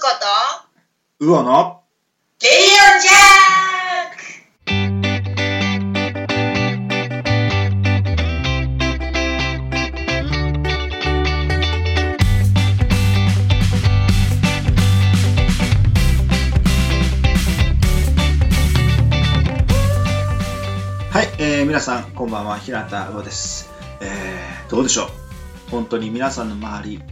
ことうわな。レディオジャはい、えー、皆さん、こんばんは、平田うわです。えー、どうでしょう？本当に皆さんの周り、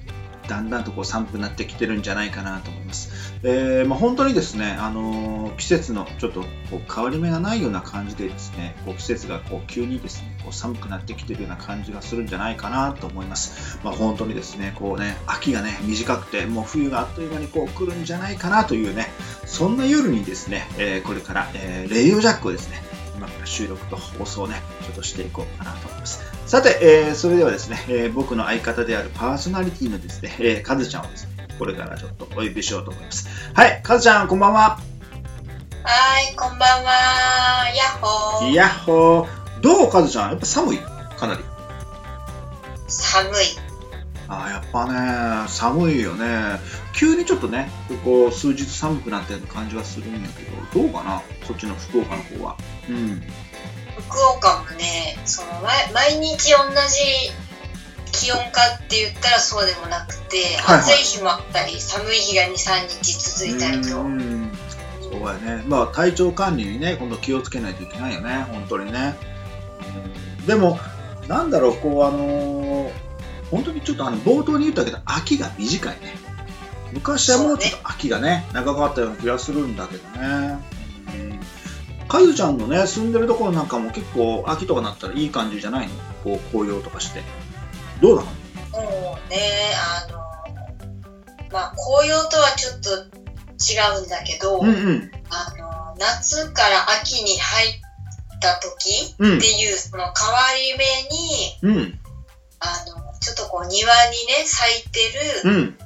だんだんとこう寒くなってきてるんじゃないかなと思います。えーまあ、本当にですね、あのー季節のちょっとこう変わり目がないような感じでですね、こう季節がこう急にですね、こう寒くなってきてるような感じがするんじゃないかなと思います。まあ、本当にですね、こうね、秋がね、短くて、もう冬があっという間にこう来るんじゃないかなというね、そんな夜にですね、えーこれから、えーレイオジャックをですね、今から収録と放送をね、ちょっとしていこうかなと思います。さて、えーそれではですね、えー僕の相方であるパーソナリティのですね、えー、カズちゃんをですね、これからちょっとお呼びしようと思います。はい、カズちゃん、こんばんは。はい、こんばんは。ヤッホー。やっほー。どう、カズちゃん？やっぱ寒い？かなり。寒い。あーやっぱね、寒いよね。急にちょっとね、ここ数日寒くなったような感じはするんやけど、どうかな？そっちの福岡の方は。うん。福岡もね、その毎毎日同じ気温かって言ったらそうでもなくて、はいはい暑い日もあったり、寒い日が2、3日続いたりと。うんそうやね。まあ体調管理にね、今度気をつけないといけないよね、本当にね。うんでも、なんだろう、こう、あのー本当にちょっとあの冒頭に言ったけど、秋が短いね。昔はもうちょっと秋がね、長かったような気がするんだけどね。うんかずちゃんのね、住んでるところなんかも結構秋とかなったらいい感じじゃないの？こう、紅葉とかして。どうなの？もうね、あの、まあ、紅葉とはちょっと違うんだけど、うんうん。あの、夏から秋に入った時うんっていう、その変わり目に、うん。あの、ちょっとこう庭にね、咲いてるうん。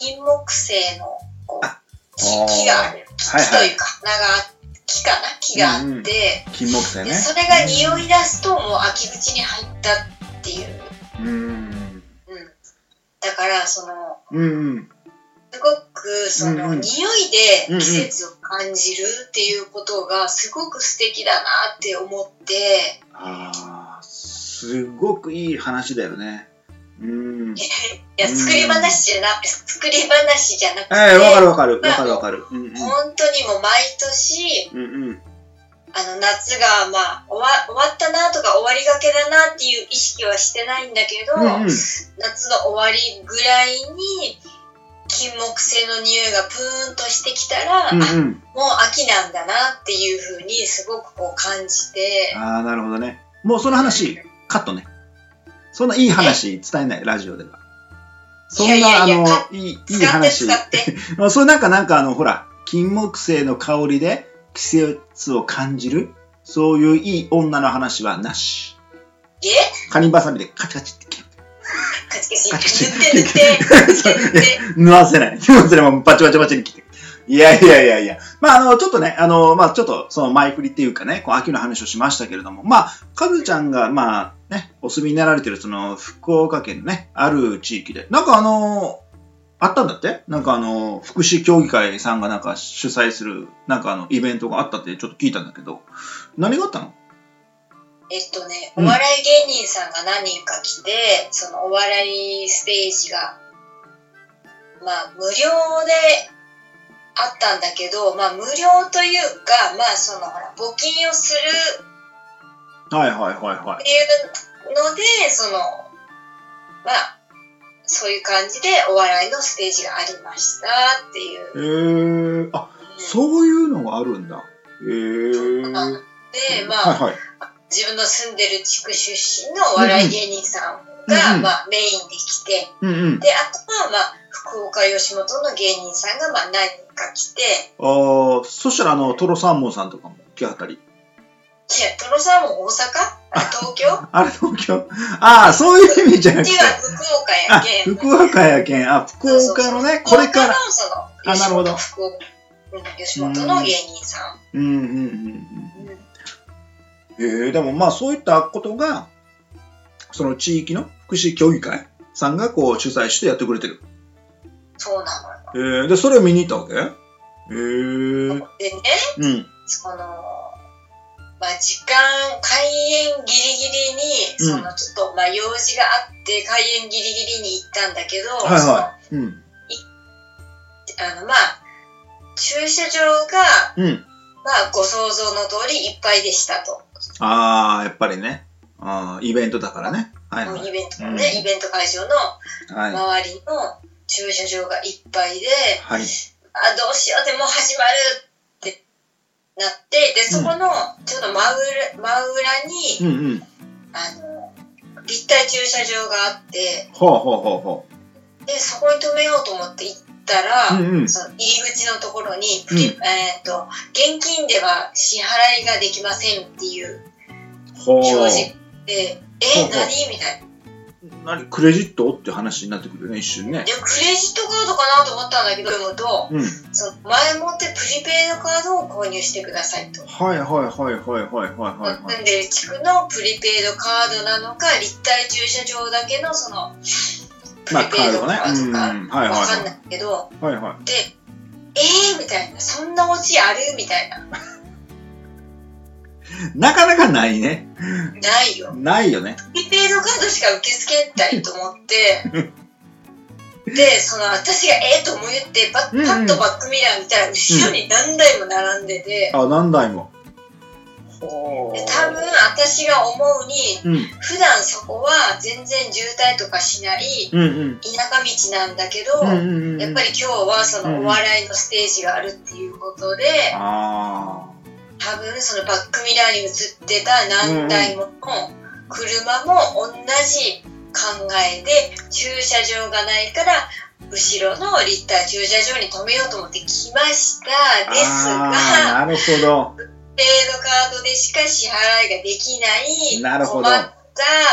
金木犀のこ木木がある。木はいはいというか、長木かな？木があって、うんうん金木犀ね。でそれが匂い出すともう秋口に入ったっていう。うん。うん。だから、その、うんうん。すごくその、うんうん匂いで季節を感じるっていうことがすごく素敵だなって思って、ああ、すごくいい話だよね。うん。いや作り話じゃな作り話じゃなくて、ええわかるわかる。わかるわかる。うんうん。本当にもう毎年うんうん。あの夏がまあ終わ終わったなとか終わりがけだなっていう意識はしてないんだけど、うんうん。夏の終わりぐらいに金木犀の匂いがプーンとしてきたら、あうんうん。もう秋なんだなっていうふうにすごくこう感じて、ああ、なるほどね。もうその話、カットね。そんないい話伝えない、ラジオでは。そんな、いやいやいやあのか、いい、いい話。それなんか、なんかあの、ほら、金木犀の香りで季節を感じる、そういういい女の話はなし。え？カニバサミでカチカチって切る。カチカカチカチチ塗って塗って塗 わせない。縫わせない。バチバチバチに切って。いやいやいやいや。まあ、あの、ちょっとね、あの、まあ、ちょっと、その前振りっていうかね、こう、秋の話をしましたけれども、まあ、かずちゃんが、まあ、ね、お住みになられてる、その、福岡県のね、ある地域で、なんかあの、あったんだって？なんかあの、福祉協議会さんがなんか主催する、なんかあの、イベントがあったってちょっと聞いたんだけど、何があったの？えっとね、うん。お笑い芸人さんが何人か来て、そのお笑いステージが、まあ、無料であったんだけど、まあ、無料というか、まあ、その、ほら、募金をするはいはいはいはい。っていうので、その、まあ、そういう感じでお笑いのステージがありましたっていう。えー、あ、そういうのがあるんだ。えー。なので、まあ、はいはい。自分の住んでる地区出身のお笑い芸人さんが、うんうんまあ、メインで来て、うんうん。で、あとは、まあ、福岡吉本の芸人さんが、まあ、何人か来て、ああ、そしたらあの、トロサーモンさんとかも来はったり？いや、トロさんも大阪？あ東京？こ あれ、東京？ああ、そういう意味じゃなくて福岡やあ、けん。福岡やけん。あ、福岡のね、これから。あなるほど福岡うん吉本の芸人さん。うんうんうんうんうん。へえ、でもまあそういったことが、その地域の福祉協議会さんがこう主催してやってくれてる。そうなのよ。えー、で、それを見に行ったわけ？へえー。でね、うん。その、まあ、時間、開演ギリギリに、うんその、ちょっと、まあ、用事があって、開演ギリギリに行ったんだけど、はいはい。うん。あの、まあ、駐車場が、うん。まあ、ご想像の通りいっぱいでしたと。あー、やっぱりね。あーイベントだからね。はいはい。イベントのね、うんイベント会場のはい。周りの駐車場がいっぱいで、はい。あ、どうしよう、でもう始まるなって、で、そこの、ちょっと真裏、真裏に、うんうん。あの、立体駐車場があって、ほうほうほうほで、そこに止めようと思って行ったら、う。うんうん。その入り口のところに、うんえっ、と、現金では支払いができませんっていう。表示で、え、何？みたいな。何クレジット？って話になってくるね一瞬ね。いやクレジットカードかなと思ったんだけどと、うん、その前もってプリペイドカードを購入してくださいと。はいはいはいはいはいはいはいで地区のプリペイドカードなのか立体駐車場だけのそのまあペイドカードか、いはい。わかんないけど、はいはい、でえー？みたいな。そんなオチある？みたいな。なかなかないね。ないよ。ないよね。プリペイドカードしか受け付けないと思って、で、その私がええと思って、パうんうんッパッとバックミラー見たら、後ろに何台も並んでて、あ、何台も。ほで多分私が思うに、うん。普段そこは全然渋滞とかしないうんうん。田舎道なんだけど、うんうんうん。やっぱり今日はそのお笑いのステージがあるっていうことで、あ多分そのバックミラーに映ってた何台もの車も同じ考えで駐車場がないから後ろの立体駐車場に止めようと思って来ましたあ。ですあがーなるほど。ペイドカードでしか支払いができないなるほど困っ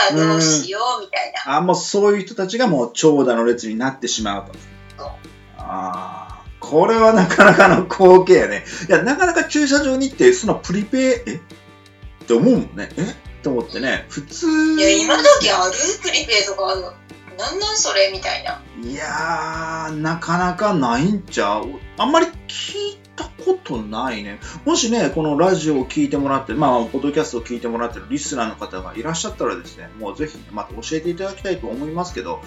たどうしようみたいなあ、もうそういう人たちがもう長蛇の列になってしまうと。ああ。これはなかなかの光景やね。いや、なかなか駐車場に行って、そのプリペイ、え？って思うもんね。え？と思ってね、普通。いや今時ある？プリペイドカードなんなんそれ？みたいないやー、なかなかないんちゃう？あんまり聞いたことないね。もしね、このラジオを聞いてもらって、まあ、ポッドキャストを聞いてもらってるリスナーの方がいらっしゃったらですね、もうぜひ、また教えていただきたいと思いますけど、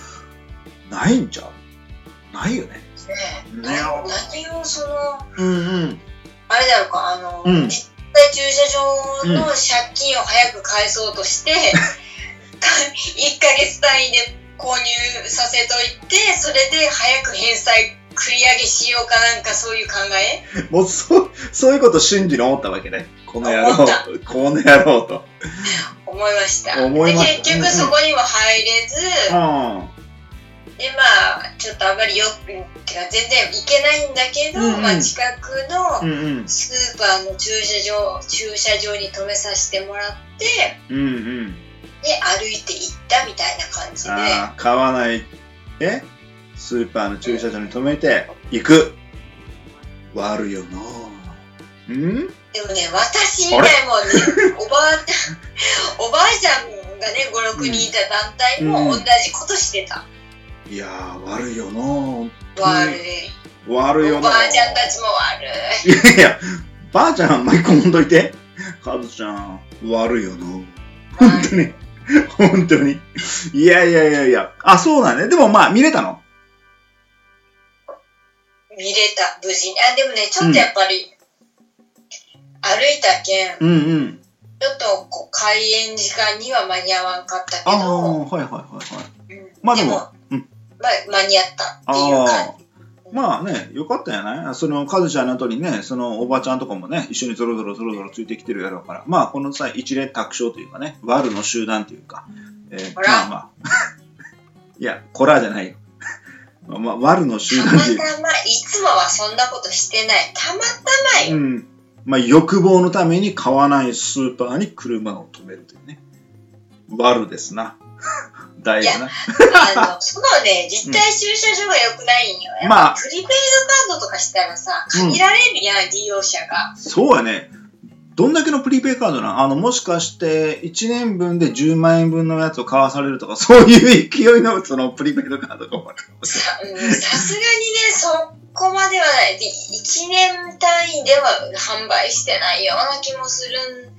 ないんちゃう？ないよね。ね何をそのうんうん。あれだろうかあの、うん立体駐車場の借金を早く返そうとして、1ヶ月単位で購入させといてそれで早く返済繰り上げしようかなんかそういう考え？もうそう、そういうこと瞬時に思ったわけね。この野郎この野郎と。思いました思いましたで結局そこにも入れず、うん。でまあちょっとあまりよくてか全然行けないんだけど、うんうんまあ、近くのうんうん。スーパーの駐車場駐車場に止めさせてもらってうんうん。で歩いて行ったみたいな感じでああ、買わない。え？スーパーの駐車場に止めて、行く。悪いよなうん？でもね、私以外もね、おばあちゃん、おばあちゃんがね、5、6人いた団体も同じことしてた。いやー、悪いよな悪い。悪いよなおばあちゃんたちも悪い。いやいや、ばあちゃん巻き込んどいて。カズちゃん、悪いよな本当に。本当に。いやいやいやいや。あ、そうだね。でもまあ、見れたの？見れた、無事に。あ、でもね、ちょっとやっぱり、歩いたけん、うんうん。ちょっとこう開演時間には間に合わんかったけああ、ど、はいはいはいはい。うんまあでもうんまあ、間に合ったっていうあ感じ。あ。まあね、よかったんやない？その、カズちゃんの後にね、そのおばちゃんとかもね、一緒にゾロゾロゾロゾロついてきてるやろうから、まあこの際、一連卓勝というかね、ワルの集団というか、えーまあまあ。いや、コラじゃないよ。ま あまあ、ワルの集たま団というか、たま、いつもはそんなことしてない。たまたまよ。うん。まあ、欲望のために買わないスーパーに車を止めるというね。ワルですな。大事な。あの、そのね、立体駐車場が良くないんよ。まあぱプリペイドカードとかしたらさ、うん限られるやん、利用者が。そうやね。どんだけのプリペイカードなん？あの、もしかして、1年分で10万円分のやつを買わされるとか、そういう勢いの、その、プリペイドカードがもさうんさすがにね、そこまではない。で、1年単位では販売してないような気もするん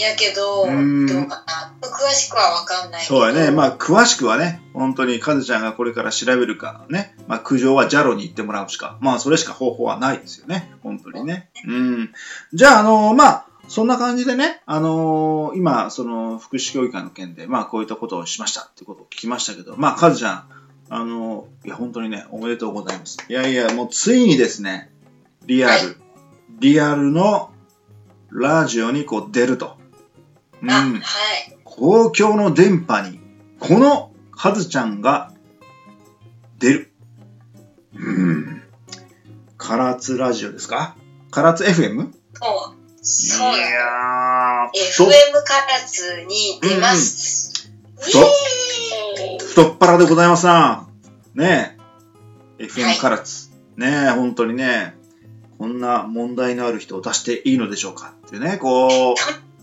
やけど、うんどうかな。詳しくはわかんない。そうやね。まあ、詳しくはね、本当にカズちゃんがこれから調べるかね。まあ、苦情はジャロに行ってもらうしか。まあ、それしか方法はないですよね。本当にね。うん。じゃあ、あのまあ、そんな感じでね、あの今、その、福祉協議会の件で、まあ、こういったことをしましたってことを聞きましたけど、まあ、カズちゃん、あのいや、本当にね、おめでとうございます。いやいや、もうついにですね、リアル、はいリアルのラジオにこう出ると。うん。あ、はい。公共の電波に、このカズちゃんが出る。うん。唐津ラジオですか？唐津 FM? そう。そういや。やー、FM 太唐津に出ます。太イエーイ太っ腹でございますな。ねえ。は FM い唐津。ねえ、本当にね、こんな問題のある人を出していいのでしょうかっていうね、こう、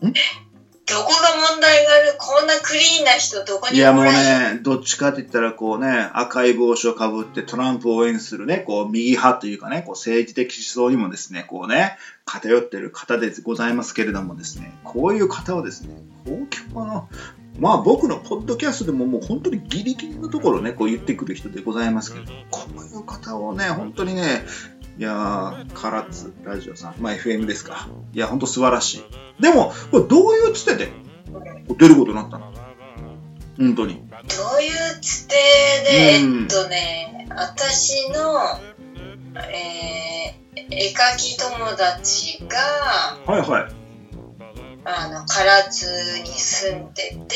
どこが問題があるこんなクリーンな人どこにいやもうね、どっちかって言ったらこうね、赤い帽子をかぶってトランプを応援するね、こう右派というかね、こう政治的思想にもですね、こうね、偏ってる方でございますけれどもですね、こういう方はですね、公共の、まあ僕のポッドキャストでももう本当にギリギリのところをね、こう言ってくる人でございますけど、こういう方をね、本当にね、いやー、唐津ラジオさん、まあ FM ですか。いや、本当素晴らしい。でも、これどういうつてで出ることになったの？本当に。どういうつてで、うんえっとね、私の、えー、絵描き友達が、はいはい。あの、唐津に住んでて、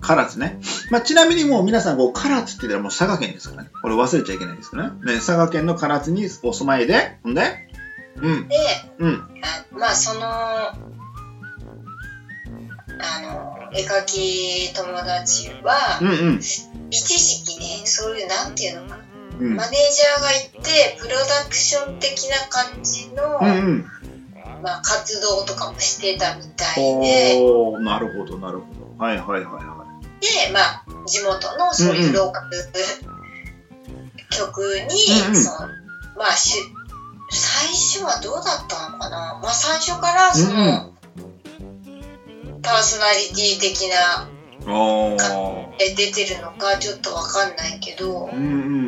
唐津ね。まあ、ちなみにもう皆さん、こう、唐津って言ったらもう佐賀県ですからね。これ忘れちゃいけないですからね。ね佐賀県の唐津にお住まいで、ほんで？うん、で、うん、あまあ、その、あの、絵描き友達は、うん、うん、一時期ね、そういう、なんていうのかな、うん、マネージャーがいて、プロダクション的な感じの、うん、うん。まあ、活動とかもしてたみたいで、おー、なるほど、なるほど。はいはいはいはで、まあ、地元のそういうローカル局に、うんうん。そのまあし、最初はどうだったのかな、まあ、最初からその、パーソナリティ的な、出てるのかちょっとわかんないけど、うん、うん。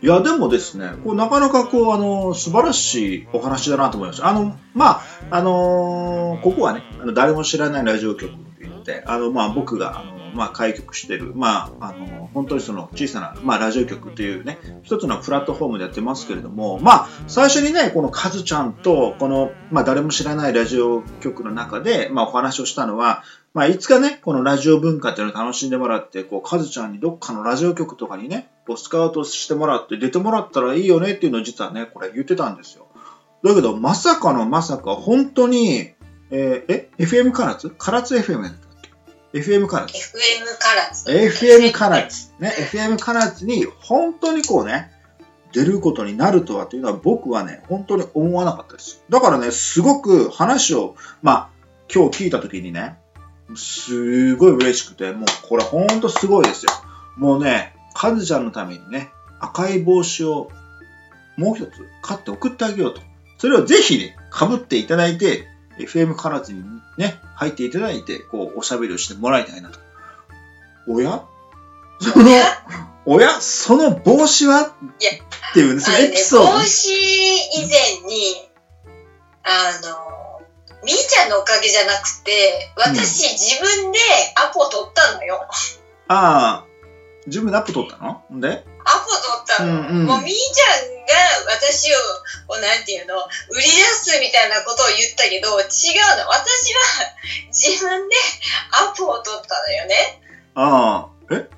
いや、でもですね、こうなかなかこう、あの、素晴らしいお話だなと思いました。あの、まあ、あのーここはね、あの誰も知らないラジオ局と言って、あの、まあ、僕が、あの、まあ、開局してる、まあ、あの、本当にその小さな、まあ、ラジオ局というね、一つのプラットフォームでやってますけれども、まあ、最初にね、このカズちゃんと、この、まあ、誰も知らないラジオ局の中で、まあ、お話をしたのは、まあ、いつかね、このラジオ文化っていうのを楽しんでもらって、こう、カズちゃんにどっかのラジオ局とかにね、こうスカウトしてもらって出てもらったらいいよねっていうのを実はね、これ言ってたんですよ。だけど、まさかのまさか、本当に、えーえ、FM 唐津？唐津 FM だったっけ ?FM 唐津。FM 唐津。FM 唐津。ね、FM 唐津に本当にこうね、出ることになるとはというのは僕はね、本当に思わなかったです。だからね、すごく話を、まあ、今日聞いた時にね、すごい嬉しくて、もうこれ本当すごいですよ。もうね、カズちゃんのためにね、赤い帽子をもう一つ買って送ってあげようと。それをぜひね、被っていただいて、FM 唐津にね、入っていただいて、こう、おしゃべりをしてもらいたいなと。おや？その、おや？その帽子は？いやっていうね、そのエピソード。帽子以前に、あの、みーちゃんのおかげじゃなくて、私自分でアポ取ったのよ。ああ、自分でアップ撮ったの？んで？アポ取ったの。うんうんもうみーちゃんが私を、こうなんていうの、売り出すみたいなことを言ったけど、違うの。私は自分でアポを取ったのよね。ああ、え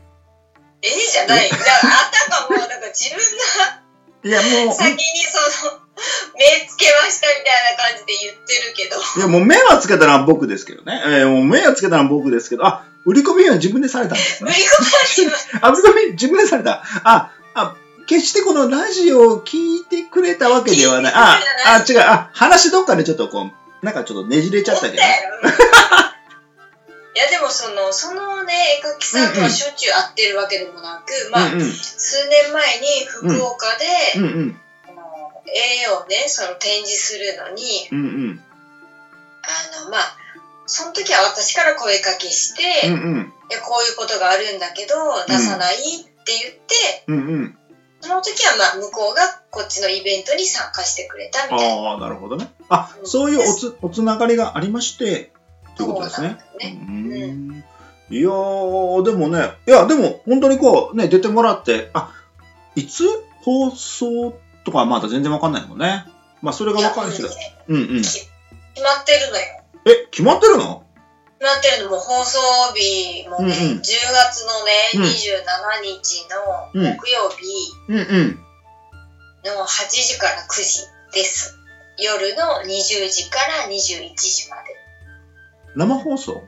え？え？じゃない。だからあたかも、なんか自分がいやもう、先にその、目つけましたみたいな感じで言ってるけど。いやもう目はつけたのは僕ですけどね。えーもう目はつけたのは僕ですけど、あ、売り込みは自分でされたんですね。売り込みは自分 あ、売り込み自分でされた。あ、あ、決してこのラジオを聞いてくれたわけではない。あ、あ、違う。あ、話どっかでちょっとこう、なんかちょっとねじれちゃったけど。だよ。いやでもそのそのね絵描きさんとはしょっちゅう会ってるわけでもなく、まあ、うんうん。数年前に福岡で、うんうん。あの絵をねその展示するのにうんうん。あのまあその時は私から声かけして、うんうん。こういうことがあるんだけど出さないって言って、うんうん。その時はまあ向こうがこっちのイベントに参加してくれたみたいな。ああ、なるほどね。あ、そういうおつ、おつながりがありまして、ということですね。いやー、でもね、いや、でも本当にこう、ね、出てもらって、あ、いつ放送とかはまだ全然わかんないもんね。まあ、それがわかるしねうんうん。決まってるのよ。え、決まってるの？決まってるのも放送日もね、うんうん10月のね、うん27日の木曜日うんうん。の8時から9時です。夜の20時から21時まで。生放送？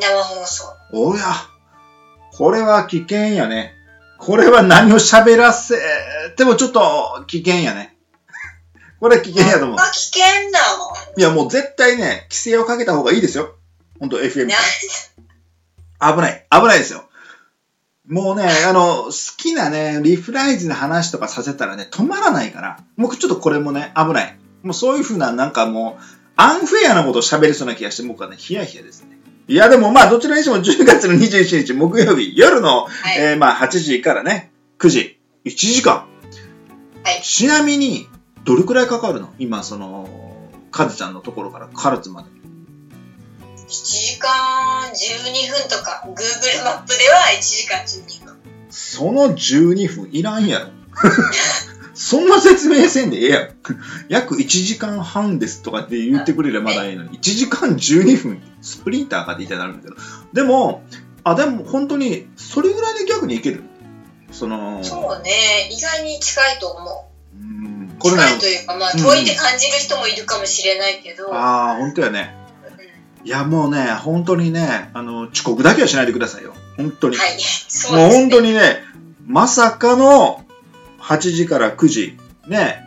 生放送。おや、これは危険やね。これは何を喋らせてもちょっと危険やね。これは危険やと思う。あ、危険だもん。いや、もう絶対ね、規制をかけた方がいいですよ。ほんと、FM な。危ない。危ないですよ。もうね、あの、好きなね、リフライズの話とかさせたらね、止まらないから。僕ちょっとこれもね、危ない。もうそういうふうな、なんかもう、アンフェアなことを喋りそうな気がして、僕はね、ヒヤヒヤですね。いや、でもまあ、どちらにしても10月の21日木曜日、夜の、はい。えーまあ、8時からね、9時、1時間。はいちなみに、どれくらいかかるの？今、その、カズちゃんのところから唐津まで。1時間12分とか、Google マップでは1時間12分。その12分いらんやろ。そんな説明せんでええやん。約1時間半ですとかって言ってくれればまだいいのに、1時間12分、スプリンターかって言いたくなるんだけど。でも、あ、でも本当に、それぐらいで逆にいける。その、そうね、意外に近いと思う。うんこれね、近いというか、まあ、遠いって感じる人もいるかもしれないけど、ああ、本当やね。うんいや、もうね、本当にね、あの、遅刻だけはしないでくださいよ。本当に。はい、そうです、ね。もう本当にね、まさかの8時から9時、ね、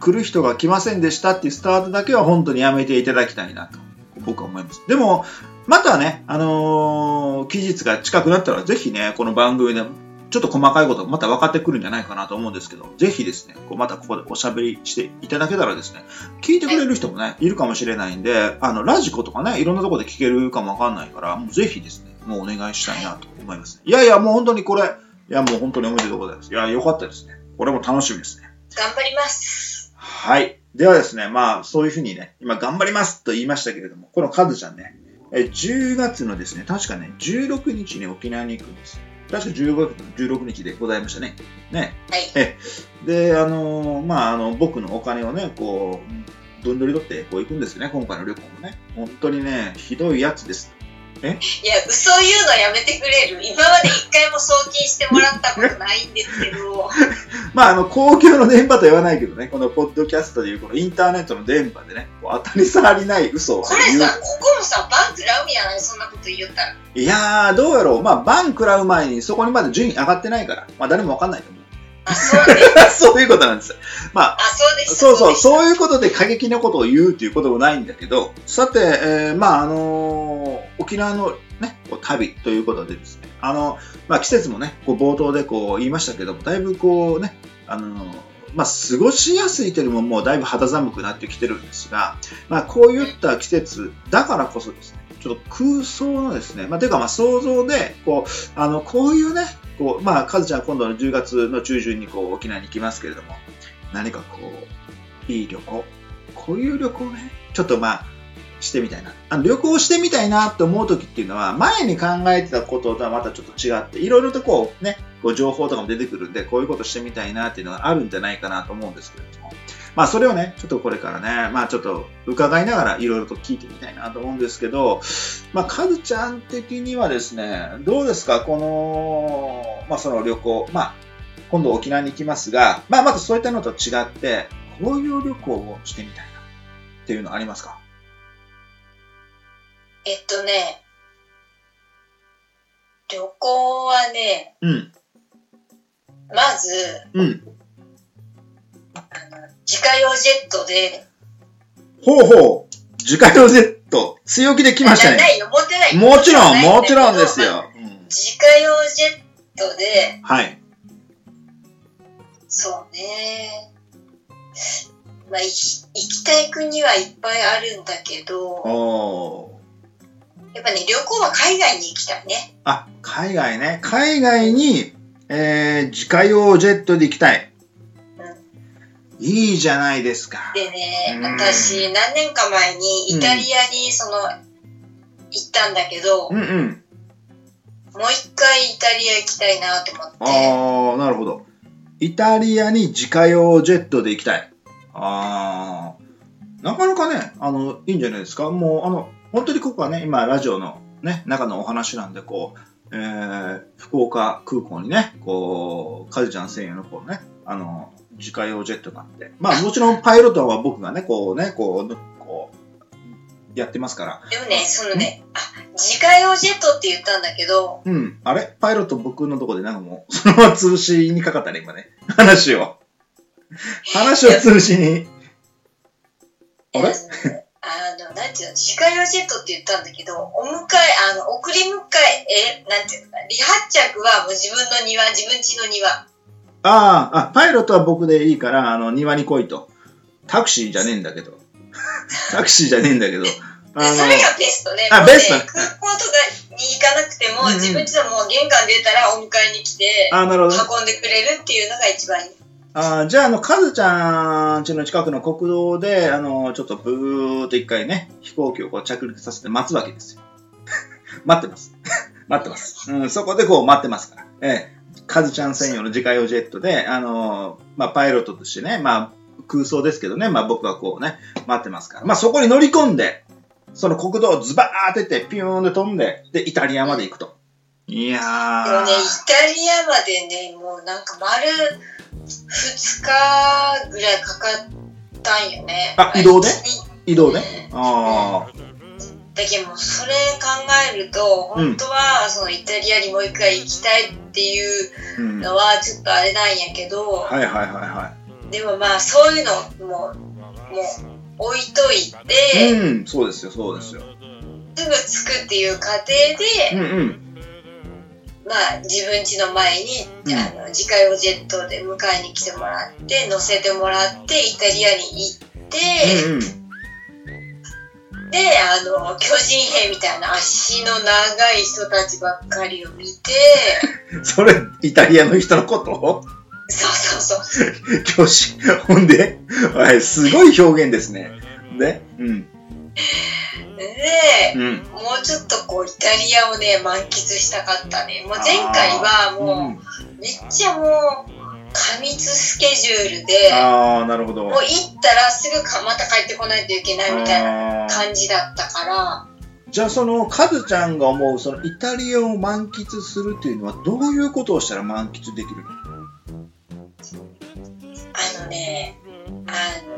来る人が来ませんでしたっていうスタートだけは本当にやめていただきたいなと、僕は思います。でも、またね、あのー期日が近くなったら、ぜひね、この番組でちょっと細かいことまた分かってくるんじゃないかなと思うんですけど、ぜひですね、こうまたここでおしゃべりしていただけたらですね、聞いてくれる人もね、いるかもしれないんで、あの、ラジコとかね、いろんなとこで聞けるかもわかんないから、もうぜひですね、もうお願いしたいなと思います。いやいや、もう本当にこれ、いや、もう本当におめでとうございます。いや、よかったですね。これも楽しみですね。頑張ります。はい。ではですね、まあ、そういうふうにね、今頑張りますと言いましたけれども、このカズちゃんね、え10月のですね、確かね、16日に沖縄に行くんです。確か15月の16日でございましたね。ね。はい。で、あのーまあ、あの、僕のお金をね、こう、どんどり取ってこう行くんですよね、今回の旅行もね。本当にね、ひどいやつです。いや、嘘言うのやめてくれる。今まで一回も送金してもらったことないんですけど、まあ、あの、公共の電波とは言わないけどね、このポッドキャストでいう、このインターネットの電波でね、こう当たり障りない嘘をこれさ、ここもさ、バンクラウミやないそんなこと言ったら。いやー、どうやろう。まあ、バン食らう前にそこにまだ順位上がってないから、まあ、誰もわかんないと思う。あ、そういうことなんですよ。まあ、あ、そう。そうそう、そういうことで過激なことを言うということもないんだけど、さて、えーまあ、あのー沖縄のね、こう旅ということでですね、あの、まあ、季節もね、こう冒頭でこう言いましたけども、だいぶこうね、あのーまあ、過ごしやすいというよりももうだいぶ肌寒くなってきてるんですが、まあ、こういった季節だからこそですね、ちょっと空想のですね、まあ、ていうかまあ想像で、こう、あの、こういうね、こう、まあ、かずちゃん今度の10月の中旬にこう沖縄に行きますけれども、何かこう、いい旅行、こういう旅行ね、ちょっとまあ、してみたいな。あの旅行してみたいなって思う時っていうのは、前に考えてたこととはまたちょっと違って、いろいろとこうね、こう情報とかも出てくるんで、こういうことしてみたいなっていうのがあるんじゃないかなと思うんですけれども。まあそれをね、ちょっとこれからね、まあちょっと伺いながらいろいろと聞いてみたいなと思うんですけど、まあカズちゃん的にはですね、どうですか？この、まあその旅行、まあ今度沖縄に行きますが、まあまたそういったのと違って、こういう旅行をしてみたいなっていうのありますか？えっとね、旅行はね、うん、まず、うん。自家用ジェットで、ほうほう。自家用ジェッと強気で来ましたね。ないよ、持ってない。もちろん、もちろんです。よ。う ん自家用ジェットで、はい。そうね。まあ、行きたい国はいっぱいあるんだけど、やっぱね、旅行は海外に行きたいね。あ、海外ね。海外に、えー、自家用ジェットで行きたい。いいじゃないですか。でねうん、私、何年か前にイタリアにその、行ったんだけど、うんうん。もう一回イタリア行きたいなと思って。ああ、なるほど。イタリアに自家用ジェットで行きたい。ああ、なかなかね、あの、いいんじゃないですか。もう、あの、本当にここはね、今、ラジオのね、中のお話なんで、こう、えー、福岡空港にね、こう、カズちゃん専用のこうね、あの、自家用ジェットがあって、まあ、もちろんパイロットは僕がね、こうね、こう、こう、やってますから。でもね、そのね、あ、自家用ジェットって言ったんだけど、うん。あれ？パイロット僕のとこでなんかもう、そのまま潰しにかかったね、今ね。話を。話を潰しに。あれ？あの、なんていうの、自家用ジェットって言ったんだけど、お迎え、あの、送り迎え、え、なんていうのかな、離発着はもう自分の庭、自分家の庭。ああ、あ、パイロットは僕でいいから、あの、庭に来いと。タクシーじゃねえんだけど。タクシーじゃねえんだけど。あそれがベストね。あベスト空港とかに行かなくても、うんうん自分家のもう玄関出たらお迎えに来て、あなるほどね。運んでくれるっていうのが一番いい。あじゃあ、あの、カズちゃん家の近くの国道で、あの、ちょっとブーっと一回ね、飛行機をこう着陸させて待つわけですよ。待ってます。待ってます。うん、そこでこう待ってますから。ええ。カズちゃん専用の自家用ジェットで、あの、まあ、パイロットとしてね、まあ、空想ですけどね、まあ僕はこうね、待ってますから。まあそこに乗り込んで、その国道をズバーってって、ピューンで飛んで、で、イタリアまで行くと。いやー。でもね、イタリアまでね、もうなんか丸2日ぐらいかかったんよね。あ移動で？い移動ね。ああ。だけどそれ考えると、うん本当はそのイタリアにもう一回行きたいっていううん。のはちょっとあれなんやけど、はいはいはいはでもまあそういうのも、もう置いといい。て、うん、そうですよ、そうですよ。すぐ着くっていう過程で、うんうん。まあ自分家の前に、うんあの自家用ジェットで迎えに来てもらって乗せてもらってイタリアに行って、うんうん。であの巨人兵みたいな足の長い人たちばっかりを見て それ、イタリアの人のこと？そうそうそう 教師。ほんで、はい、すごい表現ですね。で、うん。でうん。もうちょっとこうイタリアをね満喫したかったねもう前回はもうめっちゃもう過密スケジュールでああ、なるほど。もう行ったらすぐかまた帰ってこないといけないみたいな感じだったからじゃあそのカズちゃんが思うそのイタリアを満喫するっていうのはどういうことをしたら満喫できるの？あのねあの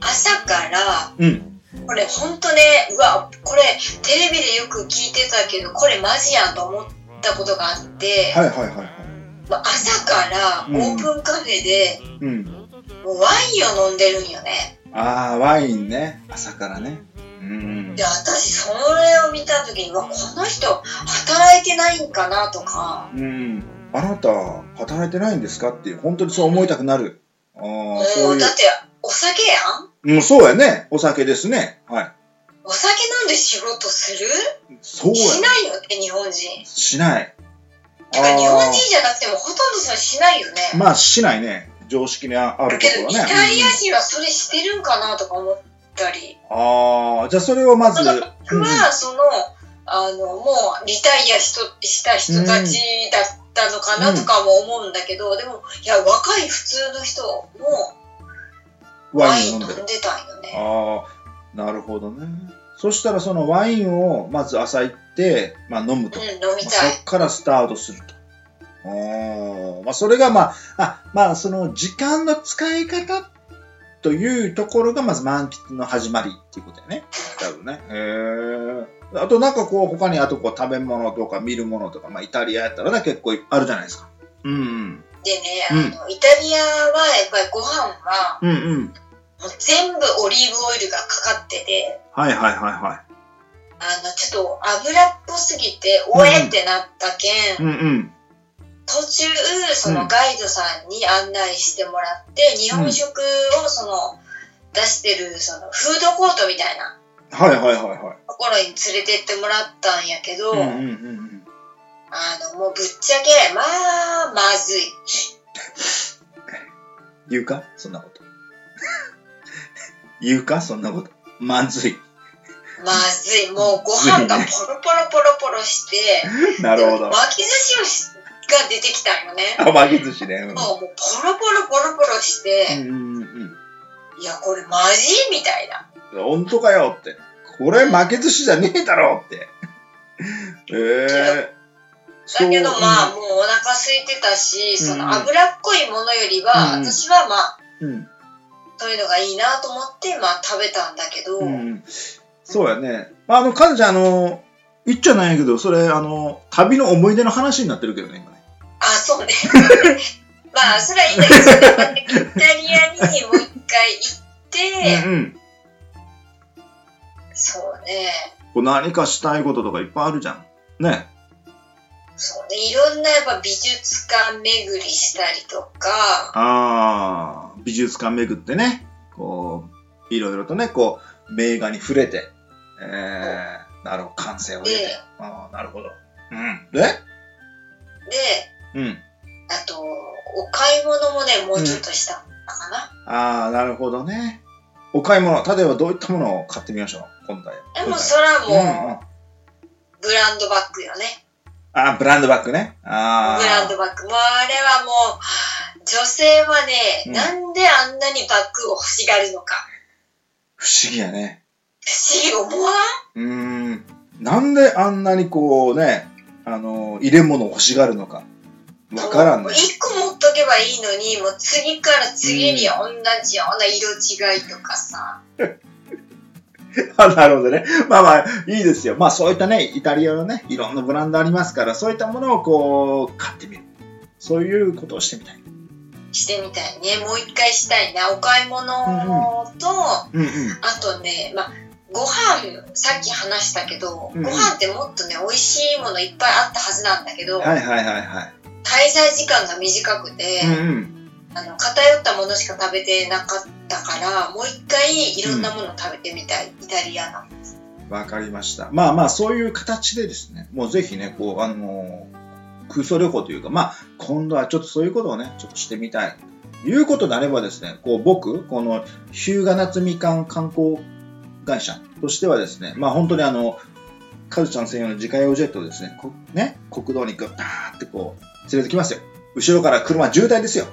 朝からうん。これほんとねうわこれテレビでよく聞いてたけどこれマジやんと思ったことがあって、はいはいはいはい。まあ朝からオープンカフェでうん。もうワインを飲んでるんよねああ、ワインね。朝からね。うんで。私それを見た時にこの人働いてないんかなとかうん。あなた、働いてないんですかって本当にそう思いたくなる。ああ、そういうもうだ。ってお酒やん？うん、そうやね。お酒ですね。はい。お酒飲んで仕事する？そうや。しないよね日本人しない。日本人じゃなくてもほとんどそれしないよね。まあ、しないね。常識にあるこだけどイ。タリア人はそれしてるんかなとか思ったり。ああ、じゃあそれをまず、僕はそのあのもうリタイアした人たちだったのかなとかも思うんだけど、でもいや若い普通の人もワワイン飲んでたんよね。ああ、なるほどね。そしたらそのワインをまず朝行って、まあ飲むと。うん飲みまあたいそっからスタートすると。あーまあ、それがまあ、あ、まあ、その時間の使い方というところがまず満喫の始まりっていうことだよね。多分ね。へえ。あとなんかこう、他にあとこう食べ物とか見るものとか、まあイタリアやったらね、結構あるじゃないですか。うん。でねあうんの、イタリアはやっぱりご飯はうんうん。もう全部オリーブオイルがかかってて、はいはいはいはあの、ちょっと油っぽすぎて、おえってなったけん、い。うんうん。途中、そうのんガイドさんに案内してもらって、日本食をその、出してる、その、フードコートみたいなはいはいはいはい。ところに連れてってもらったんやけど、うんうんうんうん。あの、もうぶっちゃけ、まあ、まずい。言うか？そんなこと。言うか？そんなこと。まずい。まずい。もうご飯がポロポロポロポロして、なるほど。巻き寿司をしが出てきたんよね。あ、巻き寿司ね。うんもうもうポロポロポロポロして、うんうんうんいや、これマジみたいな。うん。本当かよって。これ負け寿司じゃねえだろって。ええだけどまあ、うもうお腹空いてたし、そうんの脂っこいものよりは、うん私はまあ、ん。うん。そういうのがいいなと思って、まあ食べたんだけど、うん。そうやね。まあ、あの、かずちゃん、あの、言っちゃないけど、それ、あの、旅の思い出の話になってるけどね、今ね。あ、そうね。まあ、それはいいんだけど、イタリアにもう一回行って、うんうん。そうね、こう何かしたいこととかいっぱいあるじゃん。ね。そうね、いろんなやっぱ美術館巡りしたりとか、ああ、美術館巡ってね、こう、いろいろとね、こう、名画に触れて、えー、なるほど、感性を得てで。ああ、なるほど。うん。でで、うん。あと、お買い物もね、もうちょっとしたのかな。ああ、なるほどね。お買い物、例えばどういったものを買ってみましょう、今回。でも、それはうんうんもう、ブランドバッグよね。あーブランドバッグね。ああ。ブランドバッグ。もうあれはもう、女性はね、うんなんであんなにバッグを欲しがるのか。不思議やね。不思議思わん？うーん。なんであんなにこうね、あの、入れ物を欲しがるのか。わからんね。もう一個持っとけばいいのに、もう次から次に同じような色違いとかさ。あなるほどね。まあまあ、いいですよ。まあそういったね、イタリアのね、いろんなブランドありますから、そういったものをこう、買ってみる。そういうことをしてみたい。してみたいね。もう一回したいな。お買い物と、うんうん。あとね、まあ、ご飯、さっき話したけど、うんご飯ってもっとね、美味しいものいっぱいあったはずなんだけど、はいはいはいはい。滞在時間が短くて、うんうん。あの偏ったものしか食べてなかったからもう一回いろんなもの食べてみたい、イタリアのわかりました。まあまあ、そういう形でですね、もうぜひね、こう、あの空想旅行というか、まあ、今度はちょっとそういうことをね、ちょっとしてみたい。ということであればですね、こう、僕、この、日向夏みかん観光会社としてはですね、まあ本当にあの、カズちゃん専用の自家用ジェットをですね、こね、国道にグッターってこう、連れてきますよ。後ろから車渋滞ですよ。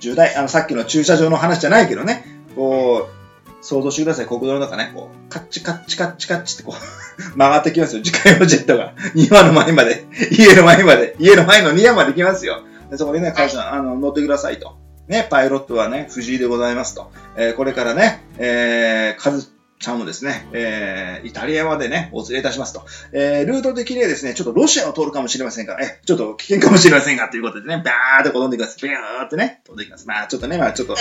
渋滞、あの、さっきの駐車場の話じゃないけどね、こう、想像してください。国道の中ね、こう、カッチカッチカッチカッチってこう、曲がってきますよ。自家用ジェットが。庭の前まで、家の前まで、家の前の庭まで来ますよ。でそこでね、カズちゃん、あの、乗ってくださいと。ね、パイロットはね、藤井でございますと。えーこれからね、えー、カズちゃんをですね、えー、イタリアまでね、お連れいたしますと。えー、ルート的にはですね、ちょっとロシアを通るかもしれませんが、え、ちょっと危険かもしれませんが、ということでね、バーってこう飛んできます。ビューってね、飛んできます。まあ、ちょっとね、まあ、ちょっと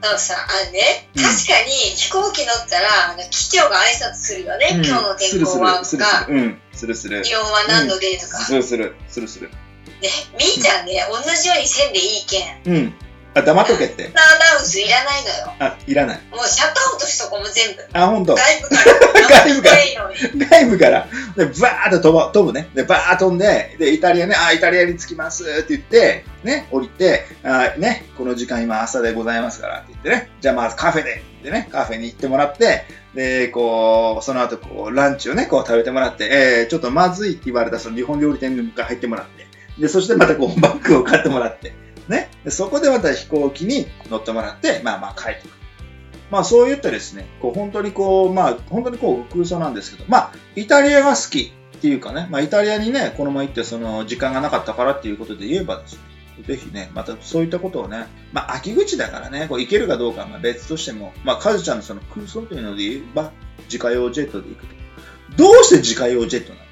だ、からさあのねうん確かに飛行機乗ったらあの機長が挨拶するよね、うん今日の天候はる、するすがる。うん、するする。気温は何度でとか、するする、するする。ねみーちゃんね同じようにせんでいいけんうん。あ、黙っとけって。アナウンスいらないのよ。あ、いらない。もうシャットアウトしとこも全部あ、ほんと。外部から。外部から。外部から、で、バーって飛ば飛ぶね。で、バーッ飛んで、で、イタリアね、あ、イタリアに着きますって言って、ね、降りて、あね、この時間今朝でございますからって言ってね、じゃあまずカフェで、でね、カフェに行ってもらって、で、こう、その後、こう、ランチをね、こう食べてもらって、えー、ちょっとまずいって言われたその日本料理店に入ってもらって、で、そしてまたこう、バッグを買ってもらって、ね、そこでまた飛行機に乗ってもらって、まあまあ帰ってくる。まあそういったですね、こう本当にこう、まあ本当にこう空想なんですけど、まあイタリアが好きっていうかね、まあイタリアにね、この前行ってその時間がなかったからっていうことで言えばですね、ぜひね、またそういったことをね、まあ秋口だからね、こう行けるかどうかは別としても、まあカズちゃんのその空想というので言えば、自家用ジェットで行くと。どうして自家用ジェットなの？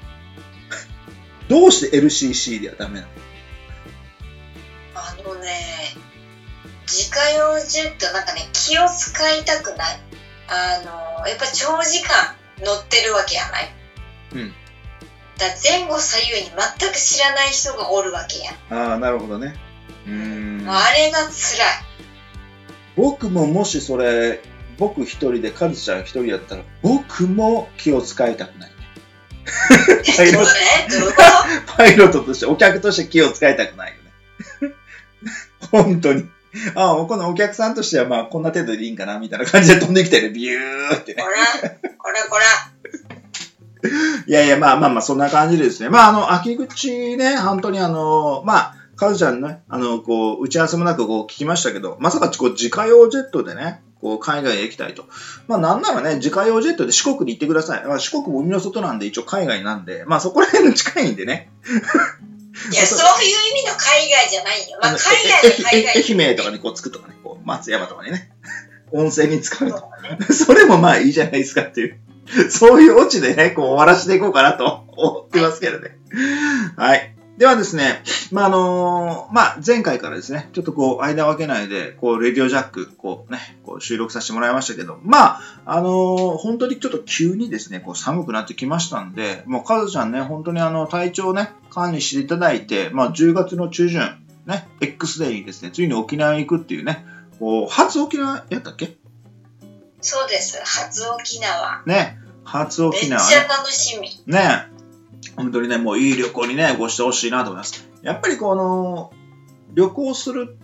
どうして LCC ではダメなの？自家用ジェットなんかね気を使いたくない。あのやっぱ長時間乗ってるわけやない。うん。だ前後左右に全く知らない人がおるわけや。んああなるほどね。うーん。あれが辛い。僕ももしそれ僕一人でカズちゃん一人やったら僕も気を使いたくない。パイロットパイロットとしてお客として気を使いたくないよね。本当にああこのお客さんとしてはまあこんな程度でいいんかなみたいな感じで飛んできてるビューってねこらこらこら いやいや、まあまあまあ、そんな感じでですね。まあ、あの、秋口ね、本当にあの、まあ、カズちゃんね、あの、こう、打ち合わせもなくこう聞きましたけど、まさかこう、自家用ジェットでね、こう、海外へ行きたいと。まあ、なんならね、自家用ジェットで四国に行ってください。まあ、四国も海の外なんで、一応海外なんで、まあ、そこら辺の近いんでね。いやそういう意味の海外じゃないよまあ海外の海外ええ愛媛とかにこう着くとかね、こう、松山とかにね、温泉に使うと。ね それもまあいいじゃないですかっていう。そういうオチでね、こう終わらせていこうかなと思ってますけどね。はい。ではですね、まあ、あのまあ、前回からですね、ちょっとこう、間を空けないで、こう、レディオジャック、こうね、こう収録させてもらいましたけど、まあ、あの本当にちょっと急にですね、こう、寒くなってきましたんで、もう、カズちゃんね、本当にあの、体調をね、管理していただいて、まあ、10月の中旬、ね、X デーにですね、ついに沖縄に行くっていうね、こう、初沖縄やったっけ？そうです。初沖縄。ね、初めっ沖縄ね。ちゃ楽しみ。ね本当にね、もういい旅行にね、ごしてほしいなと思います。やっぱりこの、旅行する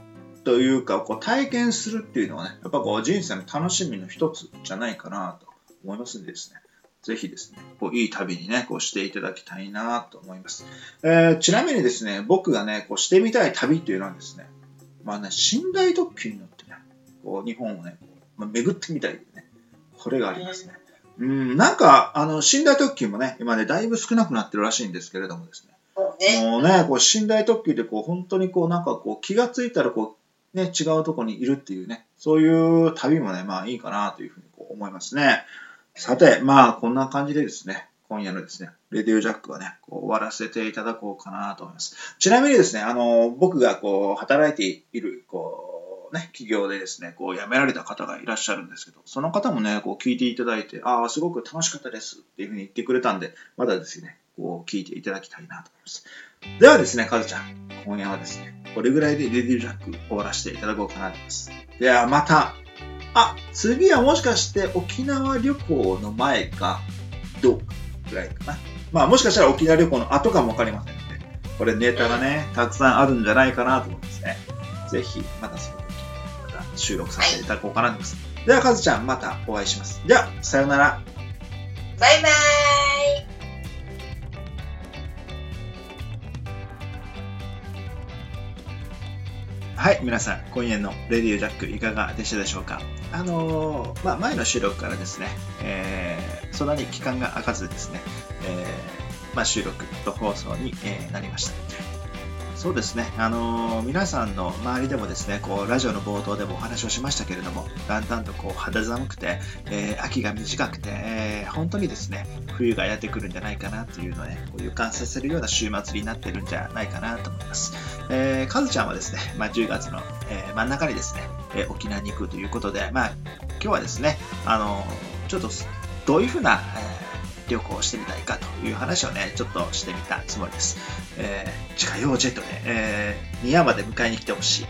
というか、こう体験するっていうのはね、やっぱこう人生の楽しみの一つじゃないかなと思いますんでですね、ぜひですね、こういい旅にね、こうしていただきたいなと思います。えーちなみにですね、僕がね、こうしてみたい旅っていうのはですね、まあね、寝台特急に乗ってね、こう日本をね、こうまあ、巡ってみたいね、これがありますね。うん、なんか、あの、寝台特急もね、今ね、だいぶ少なくなってるらしいんですけれどもですね。もうねもうね、こう、寝台特急で、こう、本当にこう、なんかこう、気がついたら、こう、ね、違うとこにいるっていうね、そういう旅もね、まあいいかなというふうにこう思いますね。さて、まあ、こんな感じでですね、今夜のですね、レディオジャックはね、こう終わらせていただこうかなと思います。ちなみにですね、あの、僕がこう、働いている、こう、ね、企業でですね、こう、辞められた方がいらっしゃるんですけど、その方もね、こう、聞いていただいて、ああ、すごく楽しかったですっていうふうに言ってくれたんで、まだですね、こう、聞いていただきたいなと思います。ではですね、カズちゃん、今夜はですね、これぐらいでレディオジャック終わらせていただこうかなと思います。では、また、あ、次はもしかして沖縄旅行の前か、どうかぐらいかな。まあ、もしかしたら沖縄旅行の後かもわかりませんので、これネタがね、たくさんあるんじゃないかなと思うんですね。ぜひ、またその、収録させていただこうかなと思います。では、カズちゃん、またお会いします。では、さようなら。バイバイはい、皆さん、今夜のレディオジャックいかがでしたでしょうか？あのーまあ、前の収録からですね、えーそんなに期間が空かずですね、えーまあ、収録と放送に、えーなりました。そうですね、あのー皆さんの周りでもですね、こう、ラジオの冒頭でもお話をしましたけれども、だんだんとこう、肌寒くて、えー秋が短くて、えー本当にですね、冬がやってくるんじゃないかなというのをね、こう予感させるような週末になってるんじゃないかなと思います。えー、カズちゃんはですね、まあ、10月の、えー真ん中にですね、えー沖縄に行くということで、まあ、今日はですね、あのーちょっとどういうふうな、えー旅行してみたいかという話をね、ちょっとしてみたつもりです。えー自家用ジェットで、えー、宮まで迎えに来てほしい。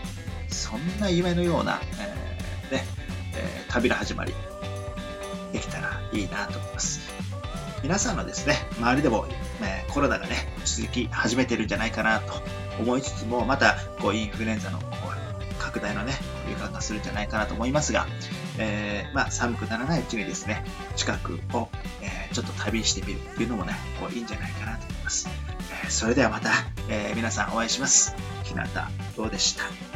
そんな夢のような、えーね、えー旅の始まり、できたらいいなと思います。皆さんのですね、周りでも、えーコロナがね、続き始めてるんじゃないかなと思いつつも、またこうインフルエンザのこう拡大のね、予感がするんじゃないかなと思いますが、えーまあ、寒くならないうちにですね、近くを、えーちょっと旅してみるっていうのもね、こういいんじゃないかなと思います。えーそれではまた、えー皆さんお会いします。日向どうでした